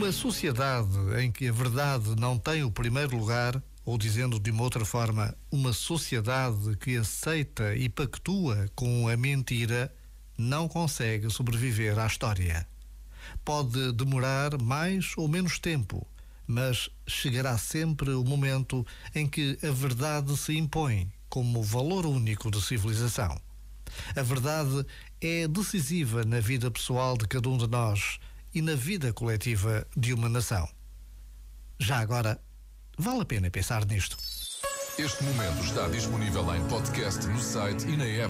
Uma sociedade em que a verdade não tem o primeiro lugar, ou dizendo de uma outra forma, uma sociedade que aceita e pactua com a mentira, não consegue sobreviver à história. Pode demorar mais ou menos tempo, mas chegará sempre o momento em que a verdade se impõe como valor único de civilização. A verdade é decisiva na vida pessoal de cada um de nós e na vida coletiva de uma nação. Já agora, vale a pena pensar nisto. Este momento está disponível em podcast no site e na app.